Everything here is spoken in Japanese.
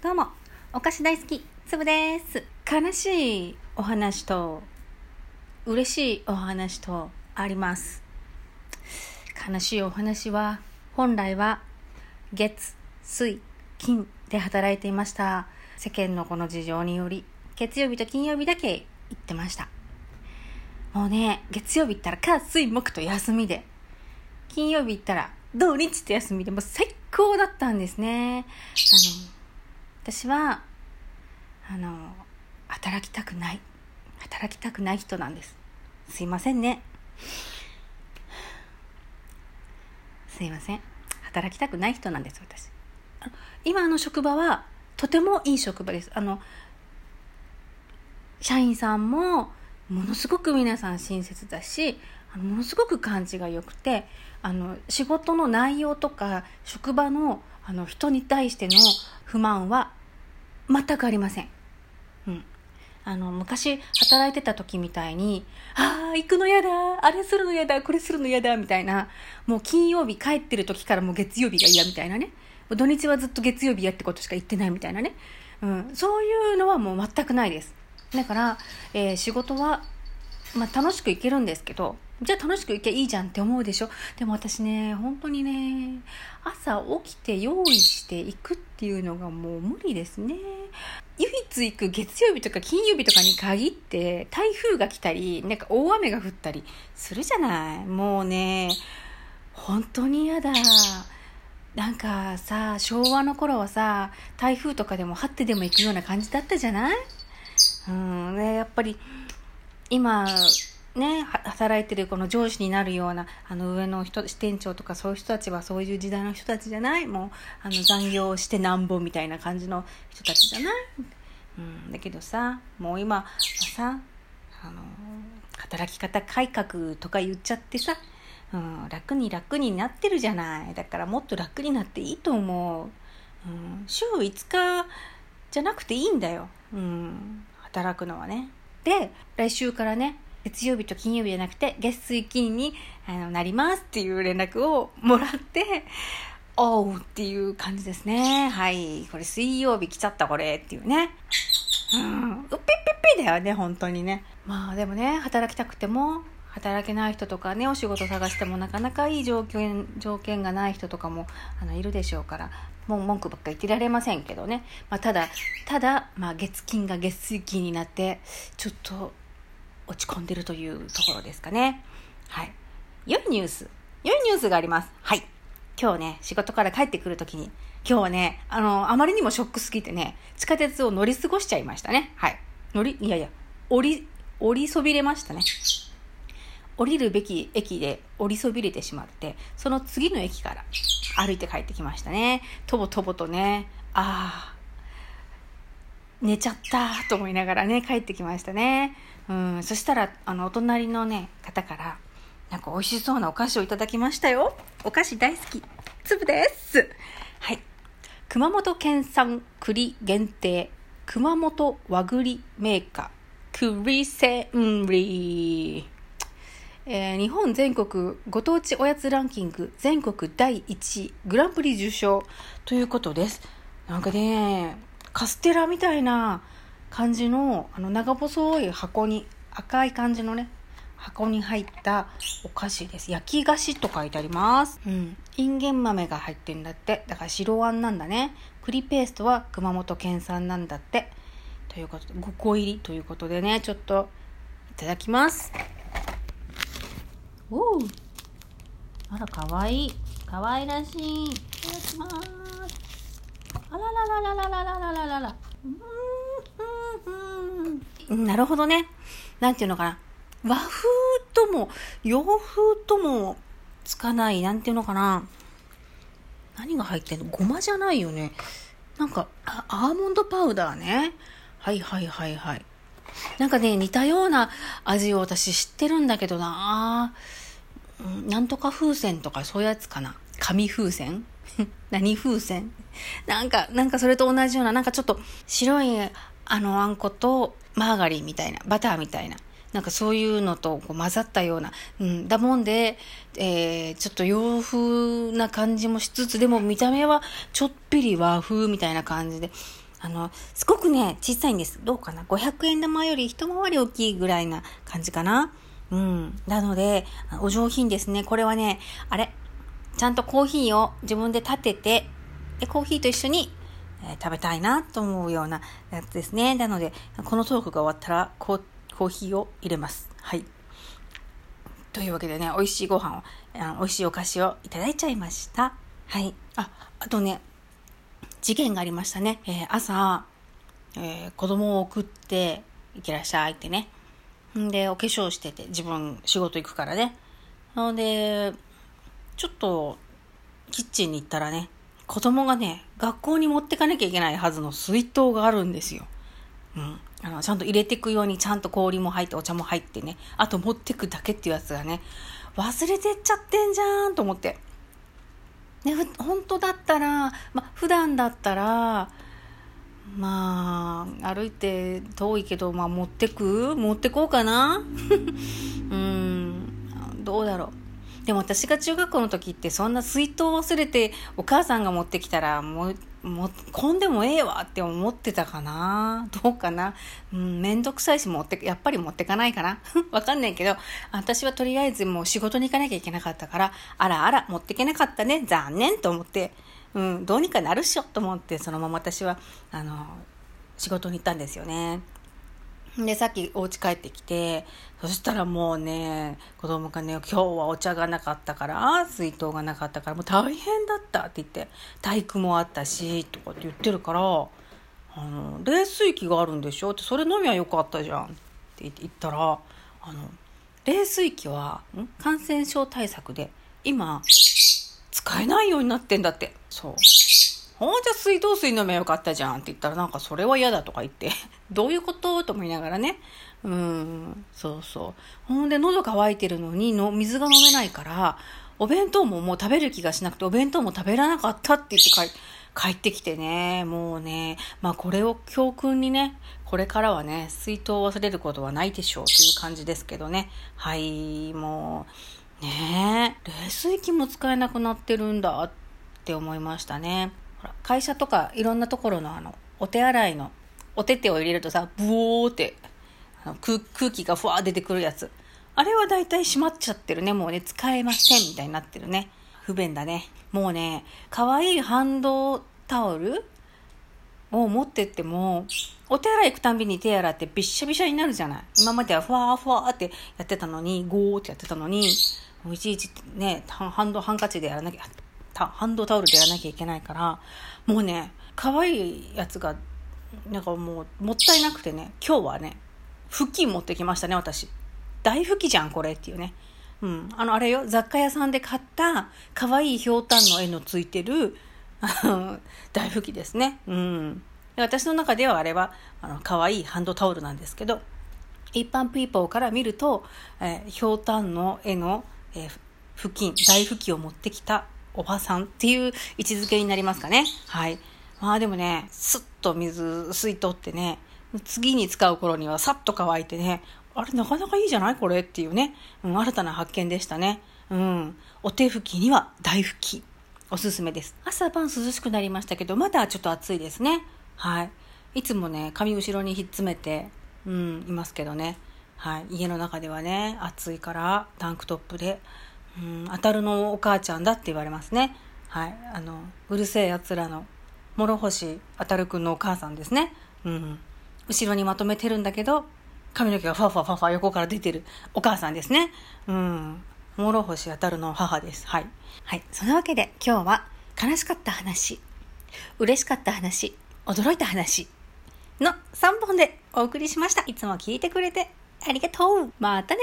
どうも、お菓子大好き、つぶです。悲しいお話と、嬉しいお話とあります。悲しいお話は、本来は、月、水、金で働いていました。世間のこの事情により、月曜日と金曜日だけ行ってました。もうね、月曜日行ったら、火、水、木と休みで、金曜日行ったら、土日と休みでもう最高だったんですね。あの、私はあの働きたくない。働きたくない人なんです。すいませんね。すいません。働きたくない人なんです私。あの今の職場はとてもいい職場です。あの社員さんもものすごく皆さん親切だしあのものすごく感じが良くてあの仕事の内容とか職場のあの人に対しての不満は全くありません。うん。あの、昔働いてた時みたいに、ああ、行くの嫌だ、あれするの嫌だ、これするの嫌だ、みたいな、もう金曜日帰ってる時からもう月曜日が嫌みたいなね。土日はずっと月曜日やってことしか言ってないみたいなね。うん。そういうのはもう全くないです。だから、えー仕事は、まあ楽しく行けるんですけど、じゃあ楽しく行けばいいじゃんって思うでしょ？でも私ね、本当にね、朝起きて用意していくっていうのがもう無理ですね。唯一行く月曜日とか金曜日とかに限って台風が来たり、なんか大雨が降ったりするじゃない？もうね、本当に嫌だ。なんかさ、昭和の頃はさ、台風とかでも張ってでも行くような感じだったじゃない？うん、ね、やっぱり今、ね、働いてるこの上司になるようなあの上の人支店長とかそういう人たちはそういう時代の人たちじゃない？もうあの残業してなんぼみたいな感じの人たちじゃない、うん、だけどさもう今はさあの働き方改革とか言っちゃってさ、うん、楽に楽になってるじゃない？だからもっと楽になっていいと思う、うん、週5日じゃなくていいんだよ、うん、働くのはね。で来週からね月曜日と金曜日じゃなくて月水金にあのなりますっていう連絡をもらって おうっていう感じですね。はい。これ水曜日来ちゃったこれっていうね。うん。うっぴっぴっぴだよね本当にね。まあでもね働きたくても働けない人とかねお仕事探してもなかなかいい条件条件がない人とかもあのいるでしょうからもう文句ばっか言ってられませんけどね、まあ、ただただ、まあ、月金が月水金になってちょっと落ち込んでるというところですかね。はい。良いニュース。良いニュースがあります。はい。今日ね仕事から帰ってくるときに今日はねあのあまりにもショックすぎてね地下鉄を乗り過ごしちゃいましたね。はい。乗りいやいや降り降りそびれましたね。降りるべき駅で降りそびれてしまってその次の駅から歩いて帰ってきましたね。とぼとぼとねああ寝ちゃったと思いながらね帰ってきましたね。うんそしたらあのお隣のね方からなんか美味しそうなお菓子をいただきましたよ。お菓子大好き。粒です。はい。熊本県産栗限定。熊本和栗メーカー。栗せんり。えー日本全国ご当地おやつランキング。全国第1位グランプリ受賞。ということです。なんかねカステラみたいな感じのあの長細い箱に赤い感じのね箱に入ったお菓子です。焼き菓子と書いてあります。うん。インゲン豆が入ってんだって。だから白あんなんだね。栗ペーストは熊本県産なんだって。ということで5個入りということでねちょっといただきます。おう。あらかわい。いかわいらしい。いただきます。あらららららららららら。うん。なるほどね。なんていうのかな。和風とも洋風ともつかないなんていうのかな。何が入ってんの？ごまじゃないよね。なんかアーモンドパウダーね。はいはいはいはい。なんかね似たような味を私知ってるんだけどな。なんとか風船とかそういうやつかな。紙風船？何風船？なんか、なんかそれと同じような、なんかちょっと白いあのあんことマーガリンみたいな、バターみたいな、なんかそういうのとこう混ざったような、うん、だもんで、えー、ちょっと洋風な感じもしつつ、でも見た目はちょっぴり和風みたいな感じで、あの、すごくね、小さいんです。どうかな ?500 円玉より一回り大きいぐらいな感じかな？うん。なので、お上品ですね。これはね、あれ、ちゃんとコーヒーを自分で立てて、で、コーヒーと一緒に、えー、食べたいなと思うようなやつですね。なので、このトークが終わったらコ、コーヒーを入れます。はい。というわけでね、美味しいご飯を、あの美味しいお菓子をいただいちゃいました。はい。あ、あとね、事件がありましたね。えー、朝、えー、子供を送って、いってらっしゃいってね。んで、お化粧してて、自分仕事行くからね。なので、ちょっと、キッチンに行ったらね、子供がね、学校に持ってかなきゃいけないはずの水筒があるんですよ。うん。あの、ちゃんと入れていくように、ちゃんと氷も入って、お茶も入ってね。あと持ってくだけっていうやつがね、忘れてっちゃってんじゃんと思って。ね、本当だったら、ま、普段だったら、まあ、歩いて遠いけど、まあ、持ってく？持ってこうかな？うん、どうだろう？でも私が中学校の時ってそんな水筒を忘れてお母さんが持ってきたらもう、もこんでもええわって思ってたかな？どうかな？うん、めんどくさいし持って、やっぱり持ってかないかな？わかんないけど、私はとりあえずもう仕事に行かなきゃいけなかったから、あらあら、持ってけなかったね、残念と思って、うん、どうにかなるっしょと思って、そのまま私は、あの、仕事に行ったんですよね。で、さっきお家帰ってきて、そしたらもうね、子供がね、今日はお茶がなかったから、水筒がなかったから、もう大変だったって言って、体育もあったし、とかって言ってるから、あの、冷水器があるんでしょ？って、それ飲みはよかったじゃんって言ったら、あの、冷水器は、感染症対策で、今、使えないようになってんだって。そう。ほんじゃ水道水飲めよかったじゃんって言ったらなんかそれは嫌だとか言って、どういうこと？と思いながらね。うん、そうそう。ほんで喉乾いてるのにの水が飲めないから、お弁当ももう食べる気がしなくて、お弁当も食べらなかったって言って帰帰ってきてね、もうね、まあこれを教訓にね、これからはね、水筒を忘れることはないでしょうという感じですけどね。はい、もう、ねえ、冷水器も使えなくなってるんだって思いましたね。会社とかいろんなところのあの、お手洗いの、お手手を入れるとさ、ブオーってあの空空気がふわー出てくるやつ。あれはだいたい閉まっちゃってるね。もうね、使えませんみたいになってるね。不便だね。もうね、可愛いハンドタオルを持ってっても、お手洗い行くたんびに手洗ってびしゃびしゃになるじゃない。今まではふわーふわーってやってたのに、ゴーってやってたのに、いちいちね、ハンドハンカチでやらなきゃ、ハンドタオルでやらなきゃいけないから、もうね、可愛いやつが、なんかもう、もったいなくてね、今日はね、布巾持ってきましたね、私。大拭きじゃん、これっていうね。うん。あの、あれよ、雑貨屋さんで買った、可愛いひょうたんの絵のついてる、大拭きですね。うん。私の中ではあれは、あの、可愛いハンドタオルなんですけど、一般ピーポーから見ると、えー、ひょうたんの絵の、えー、布巾、大拭きを持ってきたおばさんっていう位置づけになりますかね。はい。まあでもね、スッと水吸い取ってね、次に使う頃にはさっと乾いてね、あれなかなかいいじゃないこれっていうね、うん、新たな発見でしたね。うん。お手拭きには大拭き。おすすめです。朝晩涼しくなりましたけど、まだちょっと暑いですね。はい。いつもね、髪後ろにひっつめて、うん、いますけどね。はい。家の中ではね、暑いからタンクトップで、うん、当たるのお母ちゃんだって言われますね。はい。あの、うるせえ奴らの、諸星当たるくんのお母さんですね。うん。後ろにまとめてるんだけど、髪の毛がファファファファ横から出てるお母さんですね。うん。諸星当たるの母です。はい。はい。そのわけで今日は悲しかった話、嬉しかった話、驚いた話の3本でお送りしました。いつも聞いてくれてありがとう。またね